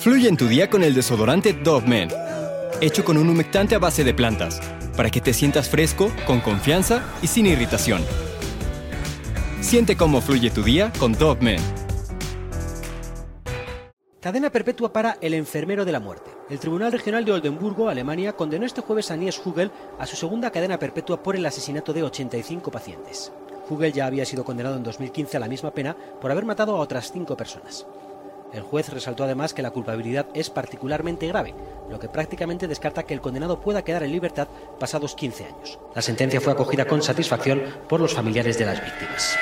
Fluye en tu día con el desodorante Dove Men, hecho con un humectante a base de plantas, para que te sientas fresco, con confianza y sin irritación. Siente cómo fluye tu día con Dove Men. Cadena perpetua para el enfermero de la muerte. El Tribunal Regional de Oldenburgo, Alemania, condenó este jueves a Nies Hugel a su segunda cadena perpetua por el asesinato de 85 pacientes. Hugel ya había sido condenado en 2015 a la misma pena por haber matado a otras cinco personas. El juez resaltó además que la culpabilidad es particularmente grave, lo que prácticamente descarta que el condenado pueda quedar en libertad pasados 15 años. La sentencia fue acogida con satisfacción por los familiares de las víctimas.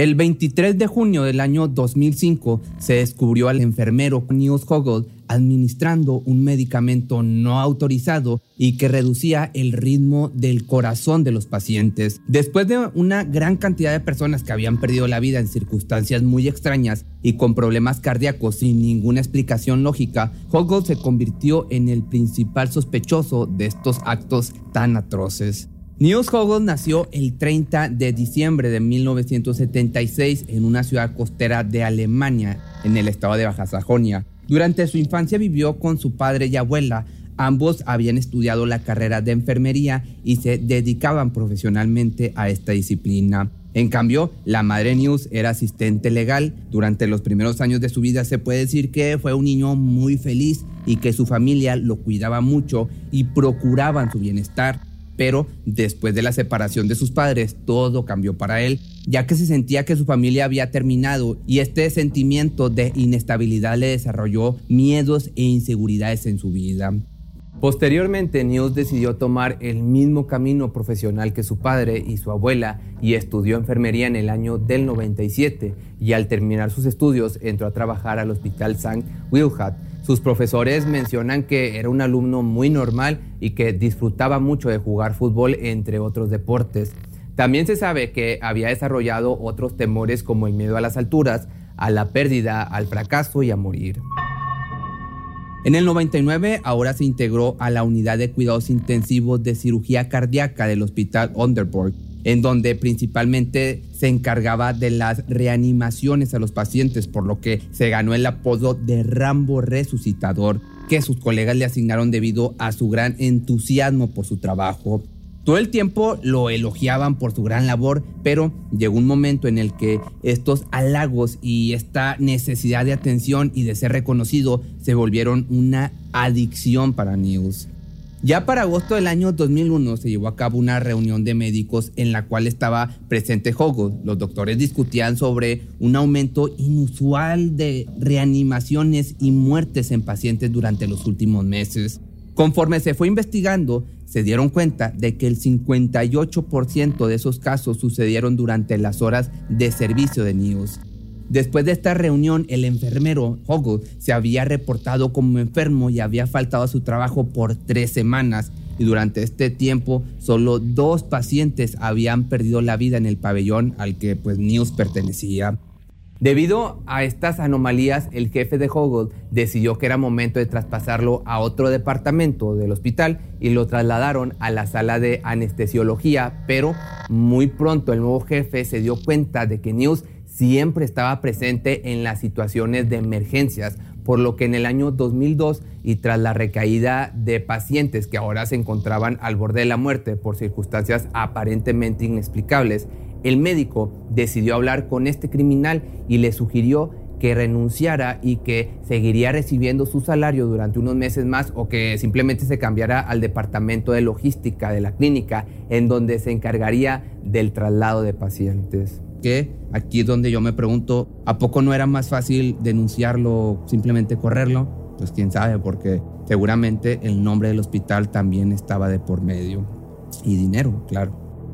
El 23 de junio del año 2005 se descubrió al enfermero Niels Hogel administrando un medicamento no autorizado y que reducía el ritmo del corazón de los pacientes. Después de una gran cantidad de personas que habían perdido la vida en circunstancias muy extrañas y con problemas cardíacos sin ninguna explicación lógica, Hogel se convirtió en el principal sospechoso de estos actos tan atroces. Niels Hogel nació el 30 de diciembre de 1976 en una ciudad costera de Alemania, en el estado de Baja Sajonia. Durante su infancia vivió con su padre y abuela. Ambos habían estudiado la carrera de enfermería y se dedicaban profesionalmente a esta disciplina. En cambio, la madre News era asistente legal. Durante los primeros años de su vida se puede decir que fue un niño muy feliz y que su familia lo cuidaba mucho y procuraban su bienestar pero después de la separación de sus padres todo cambió para él, ya que se sentía que su familia había terminado y este sentimiento de inestabilidad le desarrolló miedos e inseguridades en su vida. Posteriormente, News decidió tomar el mismo camino profesional que su padre y su abuela y estudió enfermería en el año del 97 y al terminar sus estudios entró a trabajar al Hospital St. Wilhat sus profesores mencionan que era un alumno muy normal y que disfrutaba mucho de jugar fútbol entre otros deportes. También se sabe que había desarrollado otros temores como el miedo a las alturas, a la pérdida, al fracaso y a morir. En el 99 ahora se integró a la unidad de cuidados intensivos de cirugía cardíaca del Hospital Underborg en donde principalmente se encargaba de las reanimaciones a los pacientes, por lo que se ganó el apodo de Rambo Resucitador, que sus colegas le asignaron debido a su gran entusiasmo por su trabajo. Todo el tiempo lo elogiaban por su gran labor, pero llegó un momento en el que estos halagos y esta necesidad de atención y de ser reconocido se volvieron una adicción para News. Ya para agosto del año 2001 se llevó a cabo una reunión de médicos en la cual estaba presente Hogo. Los doctores discutían sobre un aumento inusual de reanimaciones y muertes en pacientes durante los últimos meses. Conforme se fue investigando, se dieron cuenta de que el 58% de esos casos sucedieron durante las horas de servicio de NIOS. Después de esta reunión, el enfermero Hogo se había reportado como enfermo y había faltado a su trabajo por tres semanas. Y durante este tiempo, solo dos pacientes habían perdido la vida en el pabellón al que pues News pertenecía. Debido a estas anomalías, el jefe de Hogel decidió que era momento de traspasarlo a otro departamento del hospital y lo trasladaron a la sala de anestesiología, pero muy pronto el nuevo jefe se dio cuenta de que News siempre estaba presente en las situaciones de emergencias, por lo que en el año 2002 y tras la recaída de pacientes que ahora se encontraban al borde de la muerte por circunstancias aparentemente inexplicables, el médico decidió hablar con este criminal y le sugirió que renunciara y que seguiría recibiendo su salario durante unos meses más o que simplemente se cambiara al departamento de logística de la clínica en donde se encargaría del traslado de pacientes que aquí es donde yo me pregunto, ¿a poco no era más fácil denunciarlo, simplemente correrlo? Pues quién sabe, porque seguramente el nombre del hospital también estaba de por medio. Y dinero, claro.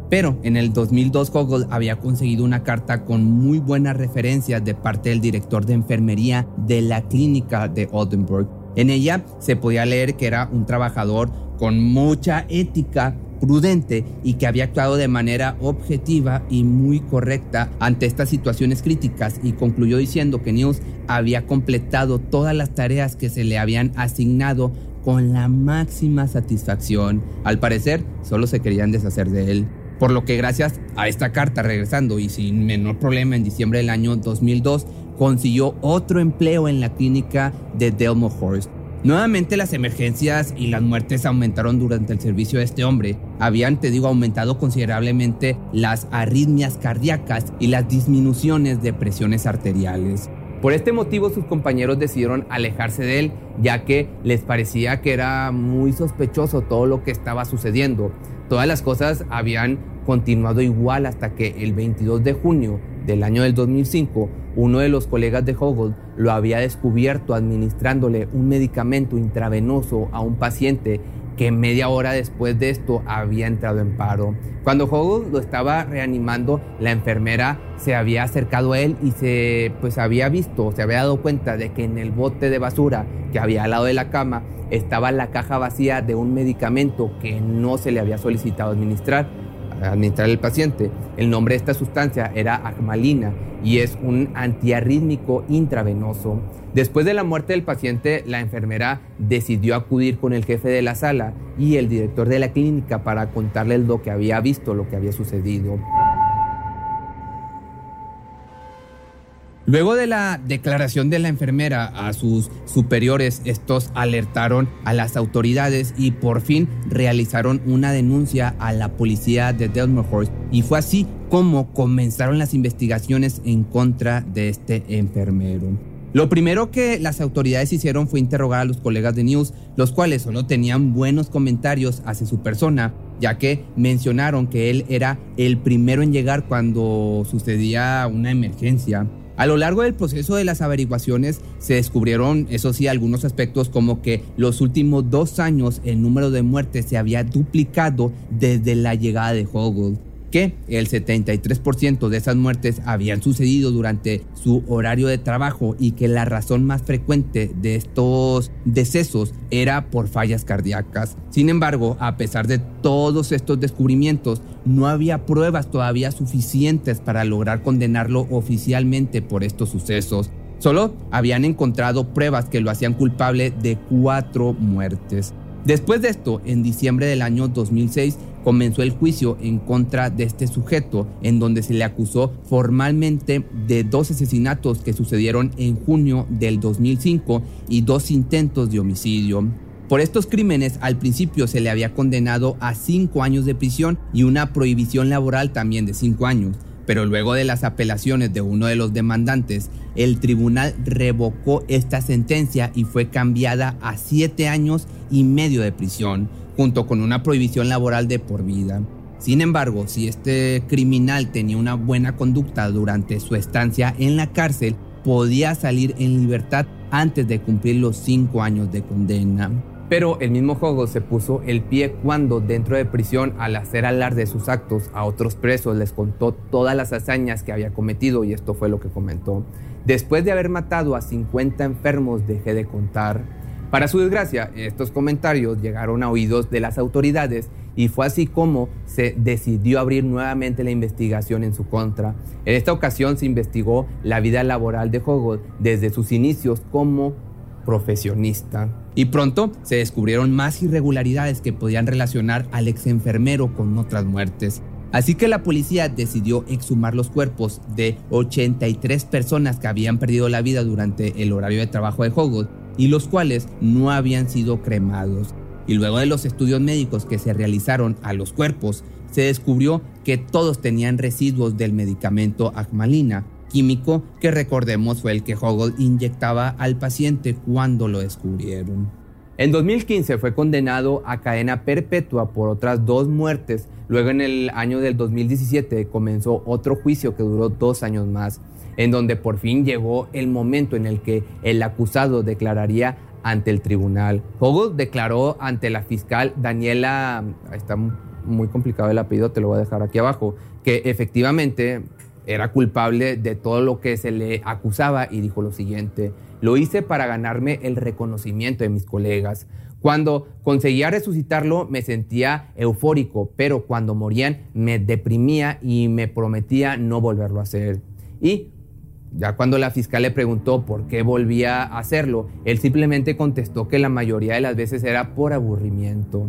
Pero en el 2002 Hogel había conseguido una carta con muy buenas referencias de parte del director de enfermería de la clínica de Oldenburg. En ella se podía leer que era un trabajador con mucha ética prudente y que había actuado de manera objetiva y muy correcta ante estas situaciones críticas y concluyó diciendo que News había completado todas las tareas que se le habían asignado con la máxima satisfacción. Al parecer, solo se querían deshacer de él. por lo que gracias a esta carta regresando y sin menor problema en diciembre del año 2002 consiguió otro empleo en la clínica de Delmo Horst. Nuevamente las emergencias y las muertes aumentaron durante el servicio de este hombre. Habían, te digo, aumentado considerablemente las arritmias cardíacas y las disminuciones de presiones arteriales. Por este motivo sus compañeros decidieron alejarse de él, ya que les parecía que era muy sospechoso todo lo que estaba sucediendo. Todas las cosas habían continuado igual hasta que el 22 de junio del año del 2005, uno de los colegas de Hoggle lo había descubierto administrándole un medicamento intravenoso a un paciente que media hora después de esto había entrado en paro. Cuando Hoggle lo estaba reanimando, la enfermera se había acercado a él y se pues había visto, se había dado cuenta de que en el bote de basura que había al lado de la cama estaba la caja vacía de un medicamento que no se le había solicitado administrar administrar el paciente. El nombre de esta sustancia era agmalina y es un antiarrítmico intravenoso. Después de la muerte del paciente, la enfermera decidió acudir con el jefe de la sala y el director de la clínica para contarle lo que había visto, lo que había sucedido. Luego de la declaración de la enfermera a sus superiores, estos alertaron a las autoridades y por fin realizaron una denuncia a la policía de Delmore y fue así como comenzaron las investigaciones en contra de este enfermero. Lo primero que las autoridades hicieron fue interrogar a los colegas de News, los cuales solo tenían buenos comentarios hacia su persona, ya que mencionaron que él era el primero en llegar cuando sucedía una emergencia. A lo largo del proceso de las averiguaciones se descubrieron, eso sí, algunos aspectos como que los últimos dos años el número de muertes se había duplicado desde la llegada de Hoggle el 73% de esas muertes habían sucedido durante su horario de trabajo y que la razón más frecuente de estos decesos era por fallas cardíacas. Sin embargo, a pesar de todos estos descubrimientos, no había pruebas todavía suficientes para lograr condenarlo oficialmente por estos sucesos. Solo habían encontrado pruebas que lo hacían culpable de cuatro muertes. Después de esto, en diciembre del año 2006, comenzó el juicio en contra de este sujeto, en donde se le acusó formalmente de dos asesinatos que sucedieron en junio del 2005 y dos intentos de homicidio. Por estos crímenes al principio se le había condenado a cinco años de prisión y una prohibición laboral también de cinco años pero luego de las apelaciones de uno de los demandantes, el tribunal revocó esta sentencia y fue cambiada a siete años y medio de prisión, junto con una prohibición laboral de por vida. Sin embargo, si este criminal tenía una buena conducta durante su estancia en la cárcel, podía salir en libertad antes de cumplir los cinco años de condena. Pero el mismo juego se puso el pie cuando dentro de prisión al hacer alarde de sus actos a otros presos les contó todas las hazañas que había cometido y esto fue lo que comentó. Después de haber matado a 50 enfermos dejé de contar. Para su desgracia, estos comentarios llegaron a oídos de las autoridades y fue así como se decidió abrir nuevamente la investigación en su contra. En esta ocasión se investigó la vida laboral de Hogot desde sus inicios como profesionista. Y pronto se descubrieron más irregularidades que podían relacionar al ex enfermero con otras muertes. Así que la policía decidió exhumar los cuerpos de 83 personas que habían perdido la vida durante el horario de trabajo de Hogot y los cuales no habían sido cremados. Y luego de los estudios médicos que se realizaron a los cuerpos, se descubrió que todos tenían residuos del medicamento Agmalina, químico que recordemos fue el que Hoggle inyectaba al paciente cuando lo descubrieron. En 2015 fue condenado a cadena perpetua por otras dos muertes. Luego en el año del 2017 comenzó otro juicio que duró dos años más, en donde por fin llegó el momento en el que el acusado declararía ante el tribunal. Hoggle declaró ante la fiscal Daniela, está muy complicado el apellido, te lo voy a dejar aquí abajo, que efectivamente era culpable de todo lo que se le acusaba y dijo lo siguiente, lo hice para ganarme el reconocimiento de mis colegas. Cuando conseguía resucitarlo me sentía eufórico, pero cuando morían me deprimía y me prometía no volverlo a hacer. Y ya cuando la fiscal le preguntó por qué volvía a hacerlo, él simplemente contestó que la mayoría de las veces era por aburrimiento.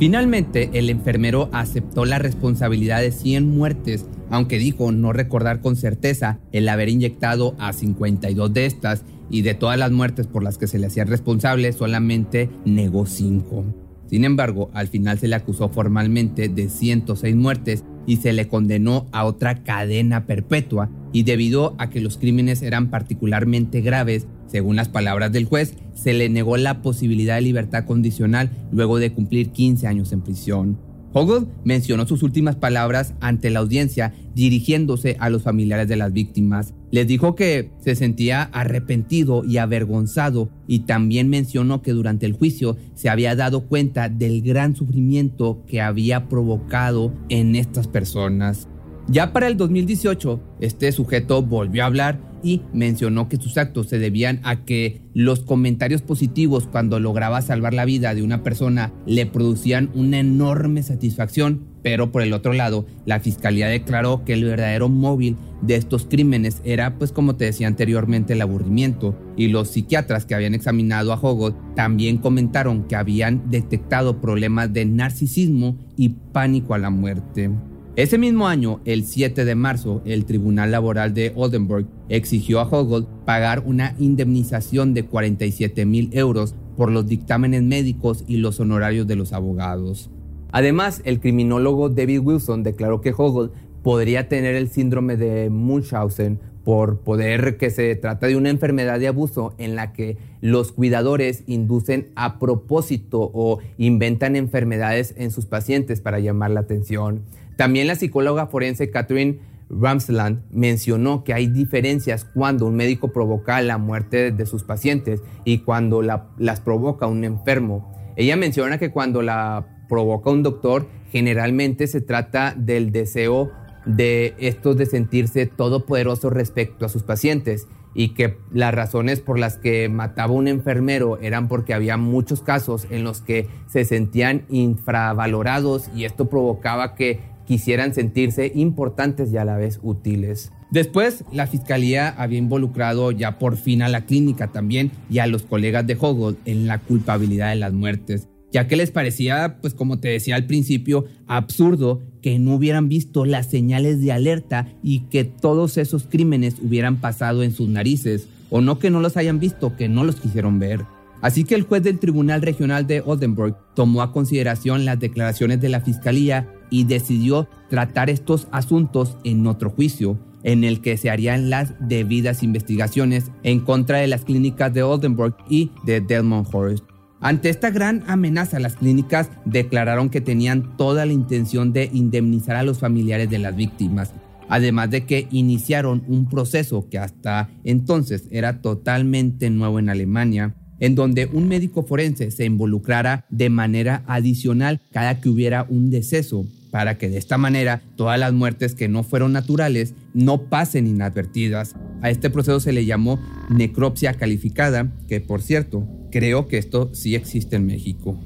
Finalmente, el enfermero aceptó la responsabilidad de 100 muertes, aunque dijo no recordar con certeza el haber inyectado a 52 de estas y de todas las muertes por las que se le hacía responsable, solamente negó 5. Sin embargo, al final se le acusó formalmente de 106 muertes y se le condenó a otra cadena perpetua, y debido a que los crímenes eran particularmente graves, según las palabras del juez, se le negó la posibilidad de libertad condicional luego de cumplir 15 años en prisión. Hoggle mencionó sus últimas palabras ante la audiencia dirigiéndose a los familiares de las víctimas. Les dijo que se sentía arrepentido y avergonzado y también mencionó que durante el juicio se había dado cuenta del gran sufrimiento que había provocado en estas personas. Ya para el 2018, este sujeto volvió a hablar y mencionó que sus actos se debían a que los comentarios positivos cuando lograba salvar la vida de una persona le producían una enorme satisfacción, pero por el otro lado, la fiscalía declaró que el verdadero móvil de estos crímenes era, pues como te decía anteriormente, el aburrimiento, y los psiquiatras que habían examinado a Hogot también comentaron que habían detectado problemas de narcisismo y pánico a la muerte. Ese mismo año, el 7 de marzo, el Tribunal Laboral de Oldenburg exigió a Hogel pagar una indemnización de 47 mil euros por los dictámenes médicos y los honorarios de los abogados. Además, el criminólogo David Wilson declaró que Hogel podría tener el síndrome de Munchausen por poder que se trata de una enfermedad de abuso en la que los cuidadores inducen a propósito o inventan enfermedades en sus pacientes para llamar la atención. También la psicóloga forense Catherine Ramsland mencionó que hay diferencias cuando un médico provoca la muerte de sus pacientes y cuando las provoca un enfermo. Ella menciona que cuando la provoca un doctor, generalmente se trata del deseo de estos de sentirse todopoderoso respecto a sus pacientes y que las razones por las que mataba un enfermero eran porque había muchos casos en los que se sentían infravalorados y esto provocaba que quisieran sentirse importantes y a la vez útiles. Después, la fiscalía había involucrado ya por fin a la clínica también y a los colegas de Hoggle en la culpabilidad de las muertes, ya que les parecía, pues como te decía al principio, absurdo que no hubieran visto las señales de alerta y que todos esos crímenes hubieran pasado en sus narices, o no que no los hayan visto, que no los quisieron ver. Así que el juez del Tribunal Regional de Oldenburg tomó a consideración las declaraciones de la Fiscalía y decidió tratar estos asuntos en otro juicio, en el que se harían las debidas investigaciones en contra de las clínicas de Oldenburg y de Delmonhorst. Ante esta gran amenaza, las clínicas declararon que tenían toda la intención de indemnizar a los familiares de las víctimas, además de que iniciaron un proceso que hasta entonces era totalmente nuevo en Alemania, en donde un médico forense se involucrara de manera adicional cada que hubiera un deceso para que de esta manera todas las muertes que no fueron naturales no pasen inadvertidas. A este proceso se le llamó necropsia calificada, que por cierto, creo que esto sí existe en México.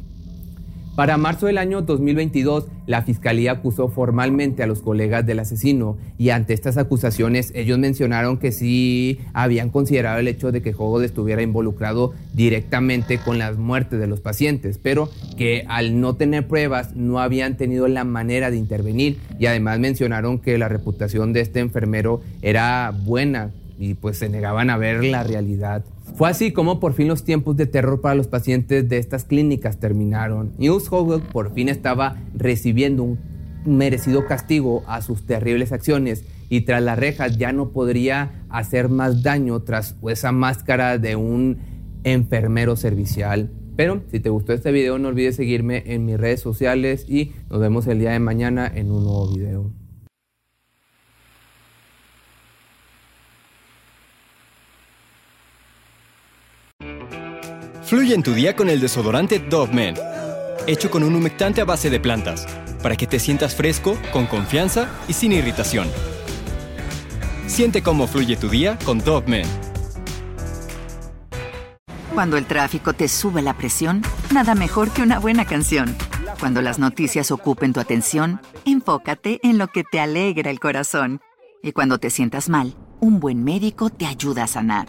Para marzo del año 2022, la fiscalía acusó formalmente a los colegas del asesino y ante estas acusaciones ellos mencionaron que sí habían considerado el hecho de que Hogel estuviera involucrado directamente con las muertes de los pacientes, pero que al no tener pruebas no habían tenido la manera de intervenir y además mencionaron que la reputación de este enfermero era buena y pues se negaban a ver la realidad. Fue así como por fin los tiempos de terror para los pacientes de estas clínicas terminaron. News Hogel por fin estaba recibiendo un merecido castigo a sus terribles acciones y tras las rejas ya no podría hacer más daño tras esa máscara de un enfermero servicial. Pero si te gustó este video no olvides seguirme en mis redes sociales y nos vemos el día de mañana en un nuevo video. Fluye en tu día con el desodorante Dove Men, hecho con un humectante a base de plantas, para que te sientas fresco, con confianza y sin irritación. Siente cómo fluye tu día con Dove Men. Cuando el tráfico te sube la presión, nada mejor que una buena canción. Cuando las noticias ocupen tu atención, enfócate en lo que te alegra el corazón. Y cuando te sientas mal, un buen médico te ayuda a sanar.